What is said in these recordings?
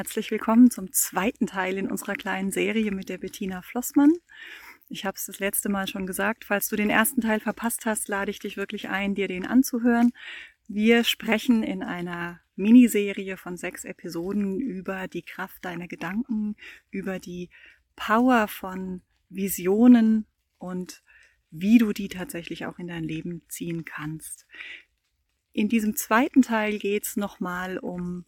Herzlich willkommen zum zweiten Teil in unserer kleinen Serie mit der Bettina Flossmann. Ich habe es das letzte Mal schon gesagt. Falls du den ersten Teil verpasst hast, lade ich dich wirklich ein, dir den anzuhören. Wir sprechen in einer Miniserie von sechs Episoden über die Kraft deiner Gedanken, über die Power von Visionen und wie du die tatsächlich auch in dein Leben ziehen kannst. In diesem zweiten Teil geht es nochmal um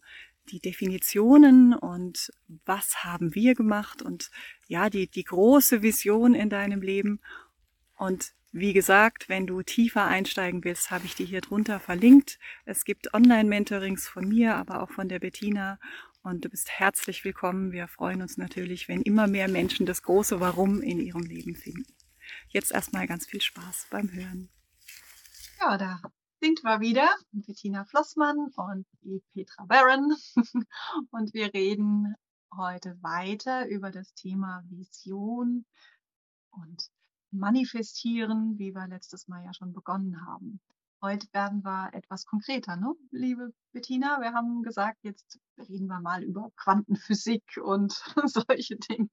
die Definitionen und was haben wir gemacht und ja, die, die große Vision in deinem Leben. Und wie gesagt, wenn du tiefer einsteigen willst, habe ich dir hier drunter verlinkt. Es gibt Online-Mentorings von mir, aber auch von der Bettina. Und du bist herzlich willkommen. Wir freuen uns natürlich, wenn immer mehr Menschen das große Warum in ihrem Leben finden. Jetzt erstmal ganz viel Spaß beim Hören. Ja, da sind wir wieder, Bettina Flossmann und Petra Barron. und wir reden heute weiter über das Thema Vision und Manifestieren, wie wir letztes Mal ja schon begonnen haben. Heute werden wir etwas konkreter, ne? liebe Bettina. Wir haben gesagt, jetzt reden wir mal über Quantenphysik und solche Dinge.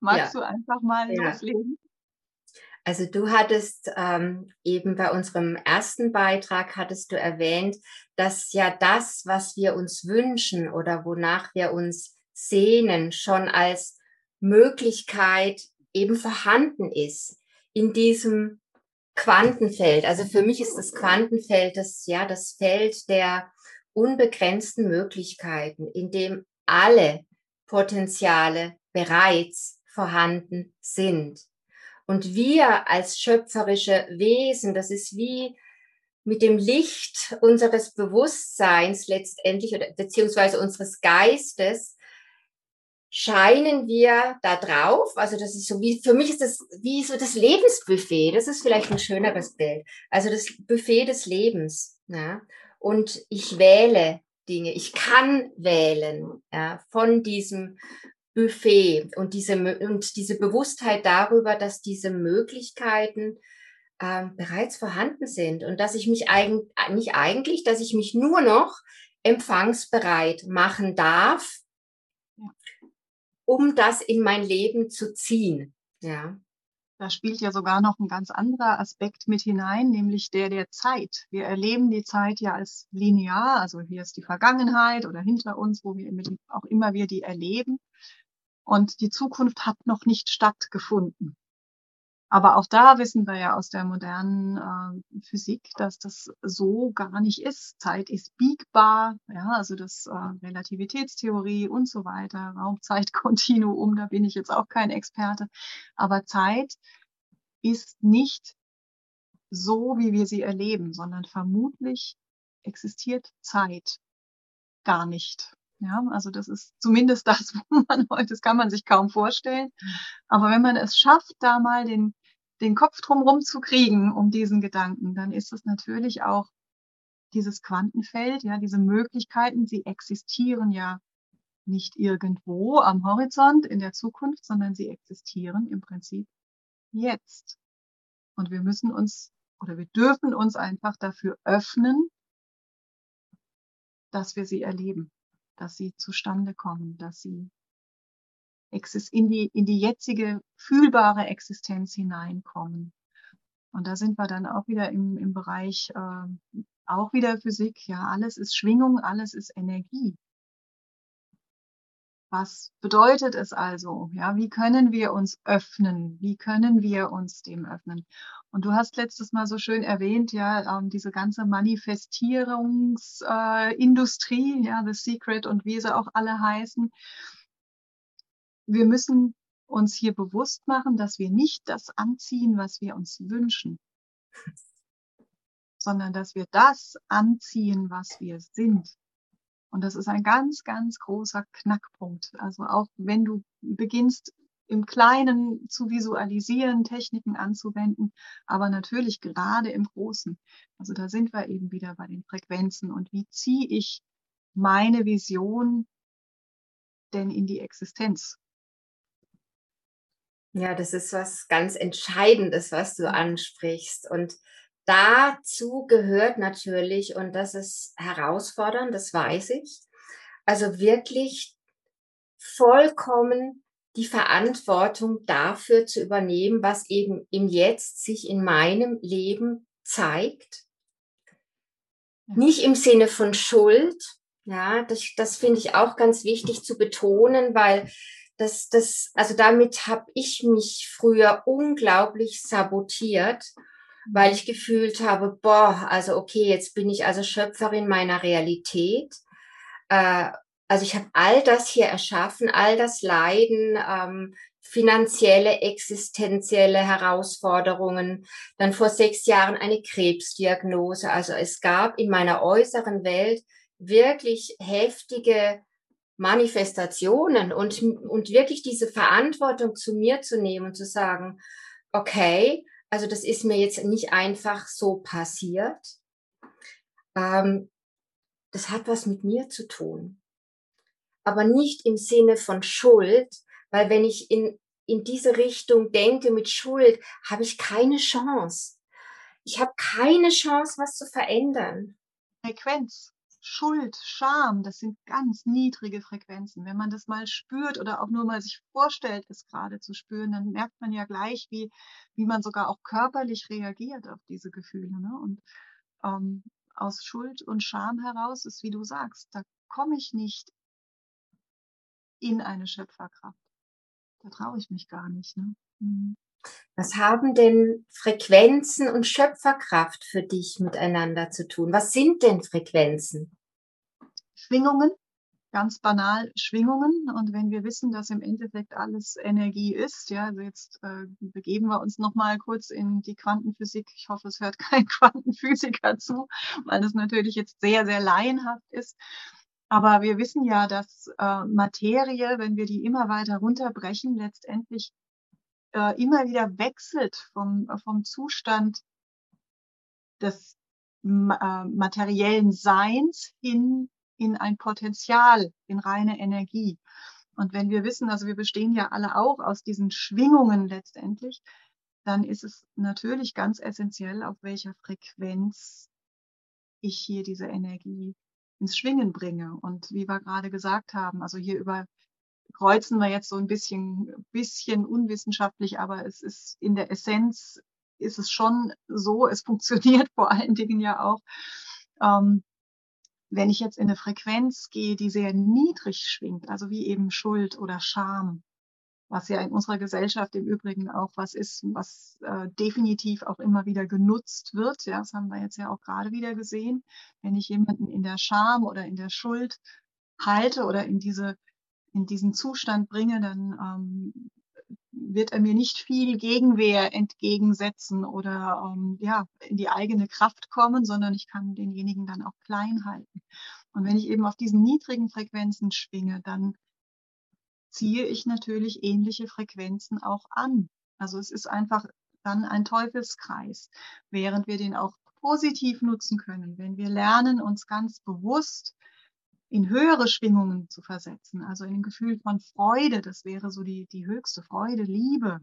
Magst ja. du einfach mal ja. loslegen? Also du hattest ähm, eben bei unserem ersten Beitrag hattest du erwähnt, dass ja das, was wir uns wünschen oder wonach wir uns sehnen, schon als Möglichkeit eben vorhanden ist in diesem Quantenfeld. Also für mich ist das Quantenfeld das ja das Feld der unbegrenzten Möglichkeiten, in dem alle Potenziale bereits vorhanden sind. Und wir als schöpferische Wesen, das ist wie mit dem Licht unseres Bewusstseins letztendlich oder beziehungsweise unseres Geistes scheinen wir da drauf. Also das ist so wie, für mich ist das wie so das Lebensbuffet. Das ist vielleicht ein schöneres Bild. Also das Buffet des Lebens. Ja? Und ich wähle Dinge. Ich kann wählen ja, von diesem Buffet und diese, und diese Bewusstheit darüber, dass diese Möglichkeiten äh, bereits vorhanden sind und dass ich mich eigentlich, nicht eigentlich, dass ich mich nur noch empfangsbereit machen darf, um das in mein Leben zu ziehen. Ja. Da spielt ja sogar noch ein ganz anderer Aspekt mit hinein, nämlich der der Zeit. Wir erleben die Zeit ja als linear, also hier ist die Vergangenheit oder hinter uns, wo wir auch immer wir die erleben. Und die Zukunft hat noch nicht stattgefunden. Aber auch da wissen wir ja aus der modernen äh, Physik, dass das so gar nicht ist. Zeit ist biegbar, ja, also das äh, Relativitätstheorie und so weiter, Raumzeitkontinuum, da bin ich jetzt auch kein Experte. Aber Zeit ist nicht so, wie wir sie erleben, sondern vermutlich existiert Zeit gar nicht. Ja, also das ist zumindest das, wo man heute, das kann man sich kaum vorstellen. Aber wenn man es schafft, da mal den, den Kopf drumherum zu kriegen um diesen Gedanken, dann ist es natürlich auch dieses Quantenfeld, ja, diese Möglichkeiten, sie existieren ja nicht irgendwo am Horizont in der Zukunft, sondern sie existieren im Prinzip jetzt. Und wir müssen uns oder wir dürfen uns einfach dafür öffnen, dass wir sie erleben dass sie zustande kommen, dass sie in die, in die jetzige fühlbare Existenz hineinkommen. Und da sind wir dann auch wieder im, im Bereich, äh, auch wieder Physik. Ja, alles ist Schwingung, alles ist Energie. Was bedeutet es also? Ja, wie können wir uns öffnen? Wie können wir uns dem öffnen? Und du hast letztes Mal so schön erwähnt, ja, ähm, diese ganze Manifestierungsindustrie, äh, ja, The Secret und wie sie auch alle heißen. Wir müssen uns hier bewusst machen, dass wir nicht das anziehen, was wir uns wünschen, sondern dass wir das anziehen, was wir sind. Und das ist ein ganz, ganz großer Knackpunkt. Also auch wenn du beginnst, im Kleinen zu visualisieren, Techniken anzuwenden, aber natürlich gerade im Großen. Also da sind wir eben wieder bei den Frequenzen und wie ziehe ich meine Vision denn in die Existenz? Ja, das ist was ganz Entscheidendes, was du ansprichst. Und dazu gehört natürlich, und das ist herausfordernd, das weiß ich, also wirklich vollkommen die Verantwortung dafür zu übernehmen, was eben im Jetzt sich in meinem Leben zeigt. Nicht im Sinne von Schuld. Ja, das, das finde ich auch ganz wichtig zu betonen, weil das, das, also damit habe ich mich früher unglaublich sabotiert, weil ich gefühlt habe, boah, also okay, jetzt bin ich also Schöpferin meiner Realität. Äh, also ich habe all das hier erschaffen, all das Leiden, ähm, finanzielle, existenzielle Herausforderungen, dann vor sechs Jahren eine Krebsdiagnose. Also es gab in meiner äußeren Welt wirklich heftige Manifestationen und, und wirklich diese Verantwortung zu mir zu nehmen und zu sagen, okay, also das ist mir jetzt nicht einfach so passiert. Ähm, das hat was mit mir zu tun. Aber nicht im Sinne von Schuld, weil wenn ich in, in diese Richtung denke mit Schuld, habe ich keine Chance. Ich habe keine Chance, was zu verändern. Frequenz. Schuld, Scham, das sind ganz niedrige Frequenzen. Wenn man das mal spürt oder auch nur mal sich vorstellt, es gerade zu spüren, dann merkt man ja gleich, wie, wie man sogar auch körperlich reagiert auf diese Gefühle. Ne? Und ähm, aus Schuld und Scham heraus ist, wie du sagst, da komme ich nicht in eine Schöpferkraft. Da traue ich mich gar nicht. Ne? Mhm. Was haben denn Frequenzen und Schöpferkraft für dich miteinander zu tun? Was sind denn Frequenzen? Schwingungen, ganz banal Schwingungen. Und wenn wir wissen, dass im Endeffekt alles Energie ist, ja, also jetzt äh, begeben wir uns nochmal kurz in die Quantenphysik. Ich hoffe, es hört kein Quantenphysiker zu, weil das natürlich jetzt sehr, sehr laienhaft ist. Aber wir wissen ja, dass äh, Materie, wenn wir die immer weiter runterbrechen, letztendlich äh, immer wieder wechselt vom, vom Zustand des äh, materiellen Seins hin in ein Potenzial, in reine Energie. Und wenn wir wissen, also wir bestehen ja alle auch aus diesen Schwingungen letztendlich, dann ist es natürlich ganz essentiell, auf welcher Frequenz ich hier diese Energie ins Schwingen bringe. Und wie wir gerade gesagt haben, also hier überkreuzen wir jetzt so ein bisschen, bisschen unwissenschaftlich, aber es ist in der Essenz ist es schon so, es funktioniert vor allen Dingen ja auch. Ähm, wenn ich jetzt in eine Frequenz gehe, die sehr niedrig schwingt, also wie eben Schuld oder Scham, was ja in unserer Gesellschaft im Übrigen auch was ist, was äh, definitiv auch immer wieder genutzt wird. Ja, das haben wir jetzt ja auch gerade wieder gesehen. Wenn ich jemanden in der Scham oder in der Schuld halte oder in diese in diesen Zustand bringe, dann ähm, wird er mir nicht viel Gegenwehr entgegensetzen oder ähm, ja in die eigene Kraft kommen, sondern ich kann denjenigen dann auch klein halten. Und wenn ich eben auf diesen niedrigen Frequenzen schwinge, dann ziehe ich natürlich ähnliche Frequenzen auch an. Also es ist einfach dann ein Teufelskreis, während wir den auch positiv nutzen können, wenn wir lernen, uns ganz bewusst in höhere Schwingungen zu versetzen, also in ein Gefühl von Freude, das wäre so die, die höchste Freude, Liebe,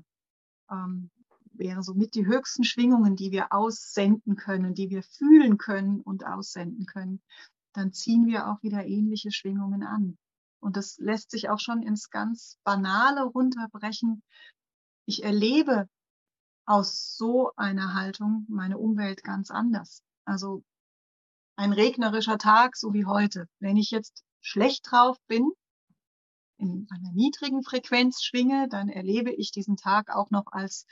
ähm, wäre somit die höchsten Schwingungen, die wir aussenden können, die wir fühlen können und aussenden können, dann ziehen wir auch wieder ähnliche Schwingungen an. Und das lässt sich auch schon ins ganz Banale runterbrechen. Ich erlebe aus so einer Haltung meine Umwelt ganz anders. Also ein regnerischer Tag, so wie heute. Wenn ich jetzt schlecht drauf bin, in einer niedrigen Frequenz schwinge, dann erlebe ich diesen Tag auch noch als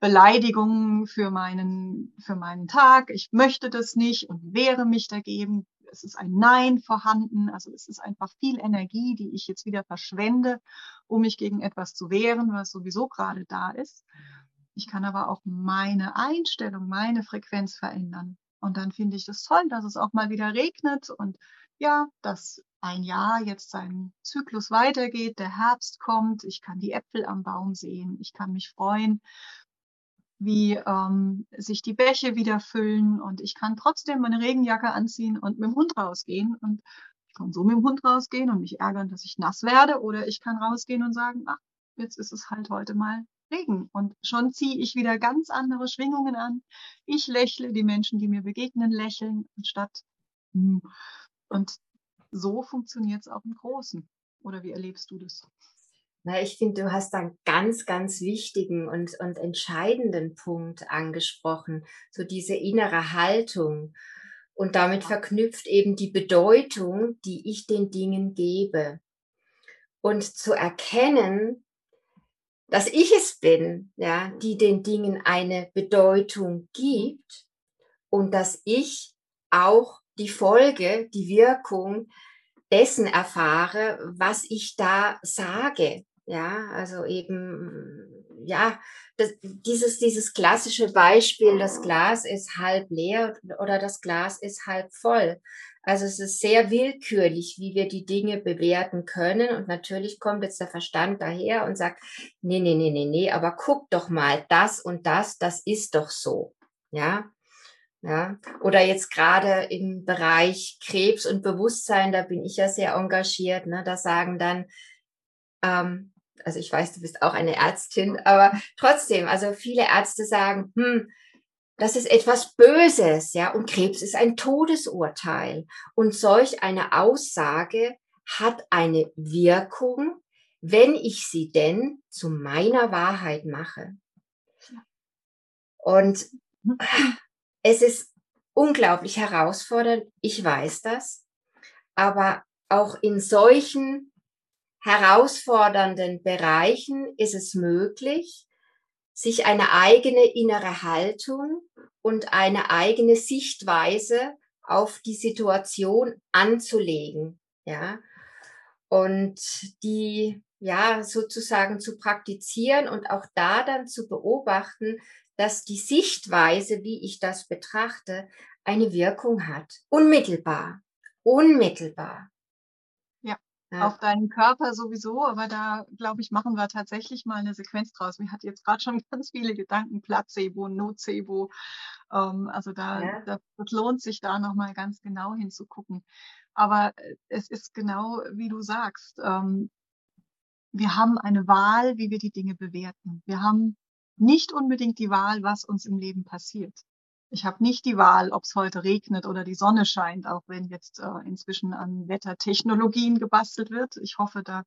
Beleidigung für meinen, für meinen Tag. Ich möchte das nicht und wehre mich dagegen es ist ein Nein vorhanden, also es ist einfach viel Energie, die ich jetzt wieder verschwende, um mich gegen etwas zu wehren, was sowieso gerade da ist. Ich kann aber auch meine Einstellung, meine Frequenz verändern. Und dann finde ich das toll, dass es auch mal wieder regnet und ja, dass ein Jahr jetzt sein Zyklus weitergeht, der Herbst kommt, ich kann die Äpfel am Baum sehen, ich kann mich freuen, wie ähm, sich die Bäche wieder füllen. Und ich kann trotzdem meine Regenjacke anziehen und mit dem Hund rausgehen. Und ich kann so mit dem Hund rausgehen und mich ärgern, dass ich nass werde. Oder ich kann rausgehen und sagen, ach, jetzt ist es halt heute mal Regen und schon ziehe ich wieder ganz andere Schwingungen an. Ich lächle, die Menschen, die mir begegnen, lächeln anstatt hm. und so funktioniert es auch im Großen. Oder wie erlebst du das? Na, ich finde, du hast einen ganz, ganz wichtigen und, und entscheidenden Punkt angesprochen. So diese innere Haltung. Und damit verknüpft eben die Bedeutung, die ich den Dingen gebe. Und zu erkennen, dass ich es bin, ja, die den Dingen eine Bedeutung gibt und dass ich auch die Folge, die Wirkung dessen erfahre, was ich da sage. Ja, also eben, ja, das, dieses, dieses klassische Beispiel, das Glas ist halb leer oder das Glas ist halb voll. Also es ist sehr willkürlich, wie wir die Dinge bewerten können. Und natürlich kommt jetzt der Verstand daher und sagt, nee, nee, nee, nee, nee, aber guck doch mal, das und das, das ist doch so. Ja, ja, oder jetzt gerade im Bereich Krebs und Bewusstsein, da bin ich ja sehr engagiert. Ne? Da sagen dann, ähm, also ich weiß, du bist auch eine Ärztin, aber trotzdem, also viele Ärzte sagen, hm, das ist etwas Böses, ja, und Krebs ist ein Todesurteil. Und solch eine Aussage hat eine Wirkung, wenn ich sie denn zu meiner Wahrheit mache. Und es ist unglaublich herausfordernd, ich weiß das, aber auch in solchen herausfordernden Bereichen ist es möglich, sich eine eigene innere Haltung und eine eigene Sichtweise auf die Situation anzulegen, ja, und die ja sozusagen zu praktizieren und auch da dann zu beobachten, dass die Sichtweise, wie ich das betrachte, eine Wirkung hat. Unmittelbar. Unmittelbar. Ja, auf deinen Körper sowieso, aber da, glaube ich, machen wir tatsächlich mal eine Sequenz draus. Mir hat jetzt gerade schon ganz viele Gedanken, Placebo, Nocebo. Ähm, also da, ja. das, das lohnt sich da nochmal ganz genau hinzugucken. Aber äh, es ist genau, wie du sagst. Ähm, wir haben eine Wahl, wie wir die Dinge bewerten. Wir haben nicht unbedingt die Wahl, was uns im Leben passiert. Ich habe nicht die Wahl, ob es heute regnet oder die Sonne scheint, auch wenn jetzt äh, inzwischen an Wettertechnologien gebastelt wird. Ich hoffe, da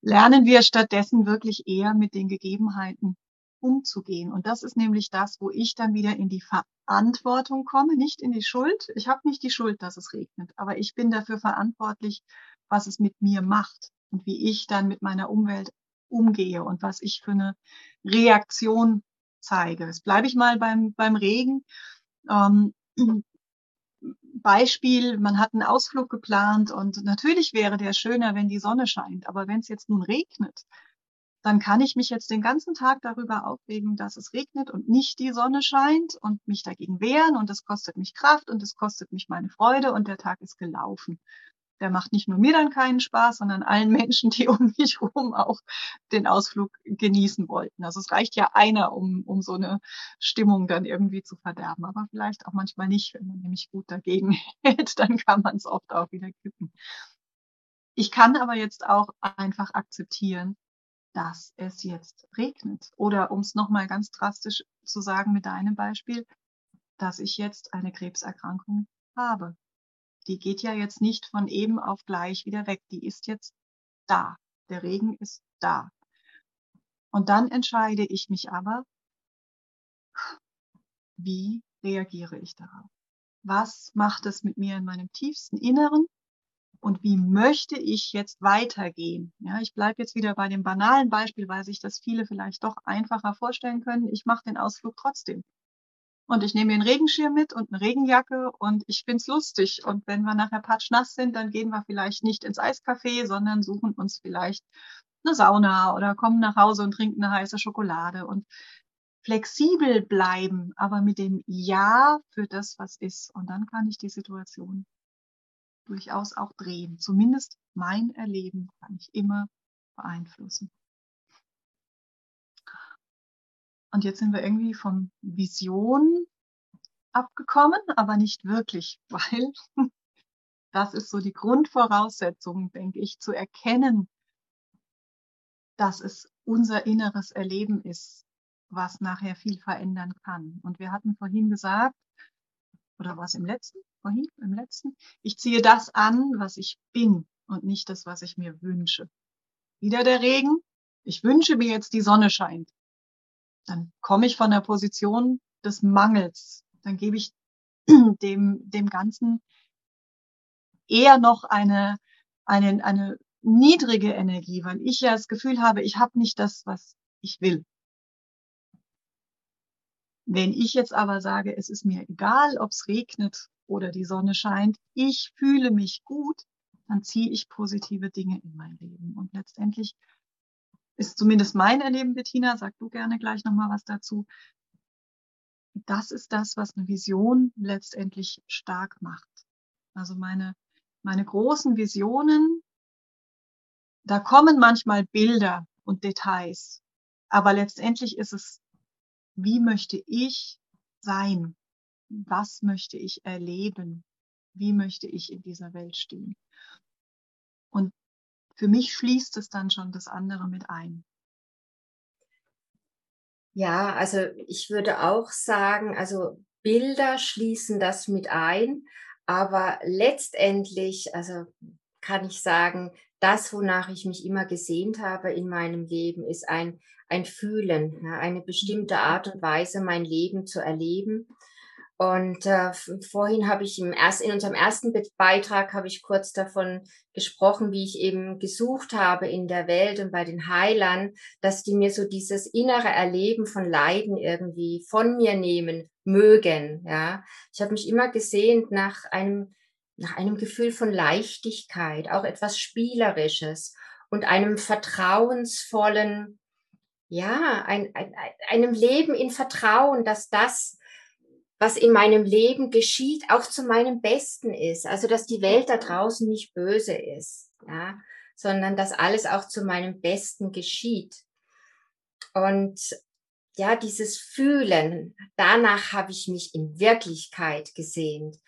lernen wir stattdessen wirklich eher mit den Gegebenheiten umzugehen. Und das ist nämlich das, wo ich dann wieder in die Verantwortung komme, nicht in die Schuld. Ich habe nicht die Schuld, dass es regnet, aber ich bin dafür verantwortlich, was es mit mir macht und wie ich dann mit meiner Umwelt umgehe und was ich für eine Reaktion zeige. Jetzt bleibe ich mal beim, beim Regen. Ähm, Beispiel, man hat einen Ausflug geplant und natürlich wäre der schöner, wenn die Sonne scheint, aber wenn es jetzt nun regnet, dann kann ich mich jetzt den ganzen Tag darüber aufregen, dass es regnet und nicht die Sonne scheint und mich dagegen wehren und es kostet mich Kraft und es kostet mich meine Freude und der Tag ist gelaufen der macht nicht nur mir dann keinen Spaß, sondern allen Menschen, die um mich herum auch den Ausflug genießen wollten. Also es reicht ja einer, um, um so eine Stimmung dann irgendwie zu verderben, aber vielleicht auch manchmal nicht, wenn man nämlich gut dagegen hält, dann kann man es oft auch wieder kippen. Ich kann aber jetzt auch einfach akzeptieren, dass es jetzt regnet. Oder um es nochmal ganz drastisch zu sagen mit deinem Beispiel, dass ich jetzt eine Krebserkrankung habe die geht ja jetzt nicht von eben auf gleich wieder weg. Die ist jetzt da. Der Regen ist da. Und dann entscheide ich mich aber, wie reagiere ich darauf? Was macht es mit mir in meinem tiefsten Inneren? Und wie möchte ich jetzt weitergehen? Ja, ich bleibe jetzt wieder bei dem banalen Beispiel, weil sich das viele vielleicht doch einfacher vorstellen können. Ich mache den Ausflug trotzdem. Und ich nehme mir einen Regenschirm mit und eine Regenjacke und ich find's lustig. Und wenn wir nachher patschnass sind, dann gehen wir vielleicht nicht ins Eiscafé, sondern suchen uns vielleicht eine Sauna oder kommen nach Hause und trinken eine heiße Schokolade und flexibel bleiben, aber mit dem Ja für das, was ist. Und dann kann ich die Situation durchaus auch drehen. Zumindest mein Erleben kann ich immer beeinflussen. Und jetzt sind wir irgendwie von Vision abgekommen, aber nicht wirklich, weil das ist so die Grundvoraussetzung, denke ich, zu erkennen, dass es unser inneres Erleben ist, was nachher viel verändern kann. Und wir hatten vorhin gesagt, oder was im letzten, vorhin, im letzten, ich ziehe das an, was ich bin und nicht das, was ich mir wünsche. Wieder der Regen. Ich wünsche mir jetzt die Sonne scheint. Dann komme ich von der Position des Mangels. Dann gebe ich dem, dem Ganzen eher noch eine, eine, eine niedrige Energie, weil ich ja das Gefühl habe, ich habe nicht das, was ich will. Wenn ich jetzt aber sage, es ist mir egal, ob es regnet oder die Sonne scheint, ich fühle mich gut, dann ziehe ich positive Dinge in mein Leben. Und letztendlich ist zumindest mein Erleben, Bettina, sag du gerne gleich nochmal was dazu. Das ist das, was eine Vision letztendlich stark macht. Also meine, meine großen Visionen, da kommen manchmal Bilder und Details, aber letztendlich ist es wie möchte ich sein? Was möchte ich erleben? Wie möchte ich in dieser Welt stehen? Und für mich schließt es dann schon das andere mit ein. Ja, also ich würde auch sagen, also Bilder schließen das mit ein, aber letztendlich, also kann ich sagen, das, wonach ich mich immer gesehnt habe in meinem Leben, ist ein, ein Fühlen, eine bestimmte Art und Weise, mein Leben zu erleben. Und äh, vorhin habe ich im erst, in unserem ersten Beitrag habe ich kurz davon gesprochen, wie ich eben gesucht habe in der Welt und bei den Heilern, dass die mir so dieses innere Erleben von Leiden irgendwie von mir nehmen mögen. Ja, ich habe mich immer gesehnt nach einem nach einem Gefühl von Leichtigkeit, auch etwas Spielerisches und einem vertrauensvollen, ja, ein, ein, einem Leben in Vertrauen, dass das, was in meinem Leben geschieht, auch zu meinem Besten ist. Also, dass die Welt da draußen nicht böse ist, ja, sondern dass alles auch zu meinem Besten geschieht. Und ja, dieses Fühlen, danach habe ich mich in Wirklichkeit gesehnt.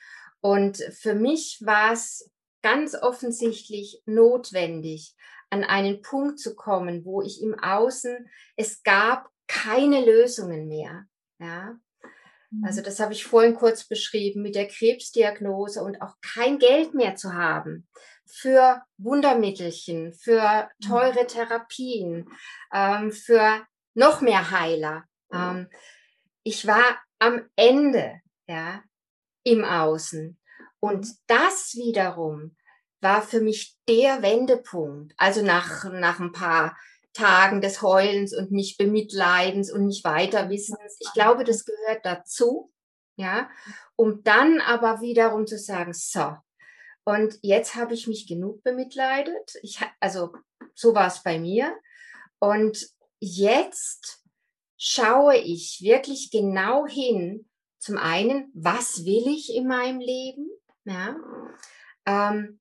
Und für mich war es ganz offensichtlich notwendig, an einen Punkt zu kommen, wo ich im Außen, es gab keine Lösungen mehr. Ja. Also mhm. das habe ich vorhin kurz beschrieben mit der Krebsdiagnose und auch kein Geld mehr zu haben für Wundermittelchen, für mhm. teure Therapien, ähm, für noch mehr Heiler. Ähm, ich war am Ende, ja, im Außen. Und mhm. das wiederum war für mich der Wendepunkt. Also nach, nach ein paar Tagen des Heulens und nicht Bemitleidens und nicht Weiterwissens. Ich glaube, das gehört dazu. Ja, um dann aber wiederum zu sagen, so, und jetzt habe ich mich genug bemitleidet. Ich, also so war es bei mir. Und jetzt schaue ich wirklich genau hin, zum einen, was will ich in meinem Leben? Ja. Ähm,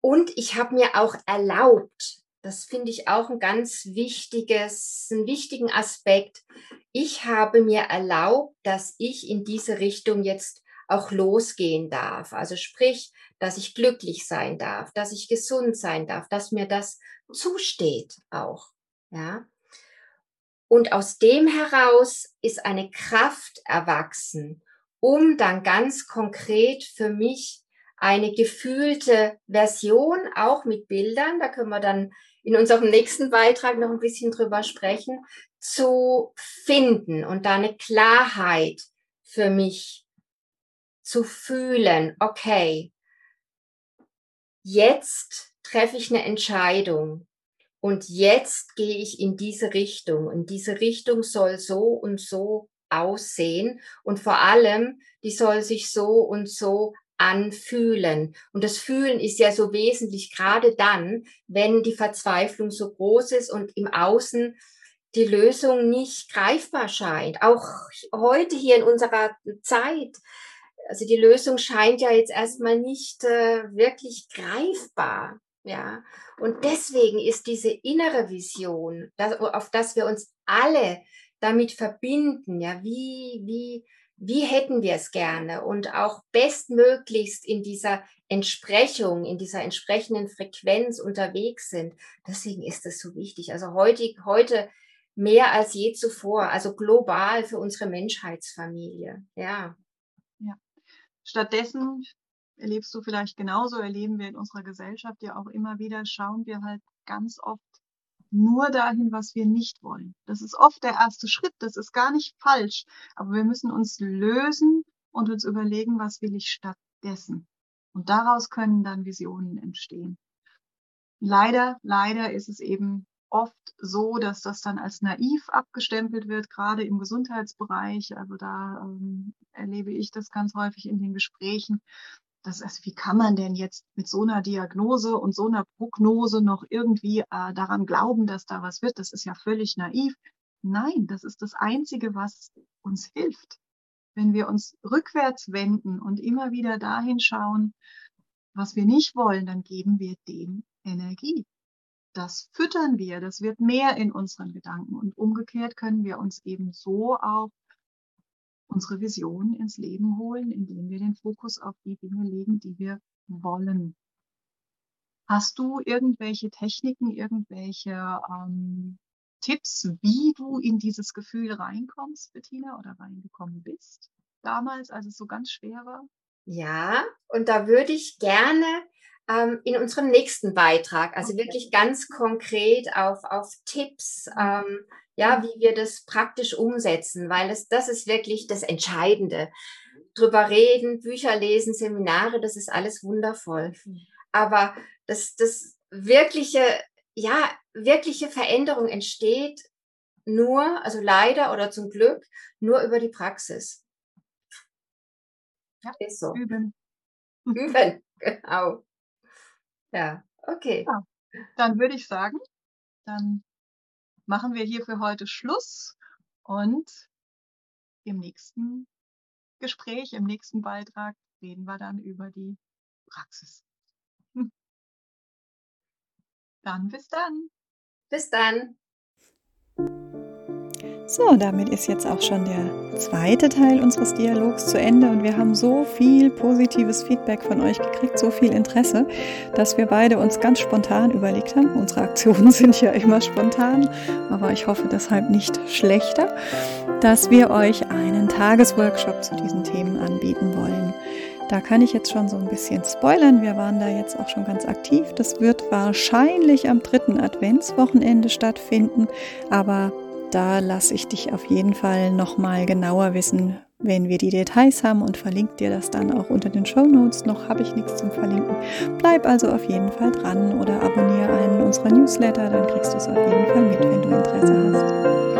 und ich habe mir auch erlaubt, das finde ich auch ein ganz wichtiges, einen wichtigen Aspekt. Ich habe mir erlaubt, dass ich in diese Richtung jetzt auch losgehen darf. Also sprich, dass ich glücklich sein darf, dass ich gesund sein darf, dass mir das zusteht auch. Ja. Und aus dem heraus ist eine Kraft erwachsen, um dann ganz konkret für mich eine gefühlte Version, auch mit Bildern, da können wir dann in unserem nächsten Beitrag noch ein bisschen drüber sprechen, zu finden und da eine Klarheit für mich zu fühlen, okay, jetzt treffe ich eine Entscheidung und jetzt gehe ich in diese Richtung. Und diese Richtung soll so und so aussehen. Und vor allem, die soll sich so und so anfühlen. Und das Fühlen ist ja so wesentlich, gerade dann, wenn die Verzweiflung so groß ist und im Außen die Lösung nicht greifbar scheint. Auch heute hier in unserer Zeit also die Lösung scheint ja jetzt erstmal nicht äh, wirklich greifbar. Ja, und deswegen ist diese innere Vision, das, auf das wir uns alle damit verbinden, ja, wie, wie, wie hätten wir es gerne und auch bestmöglichst in dieser Entsprechung, in dieser entsprechenden Frequenz unterwegs sind. Deswegen ist es so wichtig. Also heute, heute mehr als je zuvor, also global für unsere Menschheitsfamilie. Ja. Ja. Stattdessen erlebst du vielleicht genauso, erleben wir in unserer Gesellschaft ja auch immer wieder, schauen wir halt ganz oft nur dahin, was wir nicht wollen. Das ist oft der erste Schritt, das ist gar nicht falsch, aber wir müssen uns lösen und uns überlegen, was will ich stattdessen. Und daraus können dann Visionen entstehen. Leider, leider ist es eben oft so, dass das dann als naiv abgestempelt wird, gerade im Gesundheitsbereich. Also da ähm, erlebe ich das ganz häufig in den Gesprächen. Das ist, wie kann man denn jetzt mit so einer Diagnose und so einer Prognose noch irgendwie äh, daran glauben, dass da was wird? Das ist ja völlig naiv. Nein, das ist das Einzige, was uns hilft. Wenn wir uns rückwärts wenden und immer wieder dahin schauen, was wir nicht wollen, dann geben wir dem Energie das füttern wir, das wird mehr in unseren Gedanken. Und umgekehrt können wir uns eben so auch unsere Vision ins Leben holen, indem wir den Fokus auf die Dinge legen, die wir wollen. Hast du irgendwelche Techniken, irgendwelche ähm, Tipps, wie du in dieses Gefühl reinkommst, Bettina, oder reingekommen bist? Damals, als es so ganz schwer war? Ja, und da würde ich gerne ähm, in unserem nächsten Beitrag. Also okay. wirklich ganz konkret auf, auf Tipps, ähm, ja, wie wir das praktisch umsetzen, weil es, das ist wirklich das Entscheidende. Drüber reden, Bücher lesen, Seminare, das ist alles wundervoll. Aber das, das wirkliche, ja, wirkliche Veränderung entsteht nur, also leider oder zum Glück, nur über die Praxis. Ja, ist so. Üben. Üben, genau. Ja, okay. Ja, dann würde ich sagen, dann machen wir hier für heute Schluss und im nächsten Gespräch, im nächsten Beitrag reden wir dann über die Praxis. Dann bis dann. Bis dann. So, damit ist jetzt auch schon der zweite Teil unseres Dialogs zu Ende und wir haben so viel positives Feedback von euch gekriegt, so viel Interesse, dass wir beide uns ganz spontan überlegt haben. Unsere Aktionen sind ja immer spontan, aber ich hoffe deshalb nicht schlechter, dass wir euch einen Tagesworkshop zu diesen Themen anbieten wollen. Da kann ich jetzt schon so ein bisschen spoilern. Wir waren da jetzt auch schon ganz aktiv. Das wird wahrscheinlich am dritten Adventswochenende stattfinden, aber da lasse ich dich auf jeden Fall nochmal genauer wissen, wenn wir die Details haben und verlinke dir das dann auch unter den Show Notes. Noch habe ich nichts zum Verlinken. Bleib also auf jeden Fall dran oder abonniere einen unserer Newsletter, dann kriegst du es auf jeden Fall mit, wenn du Interesse hast.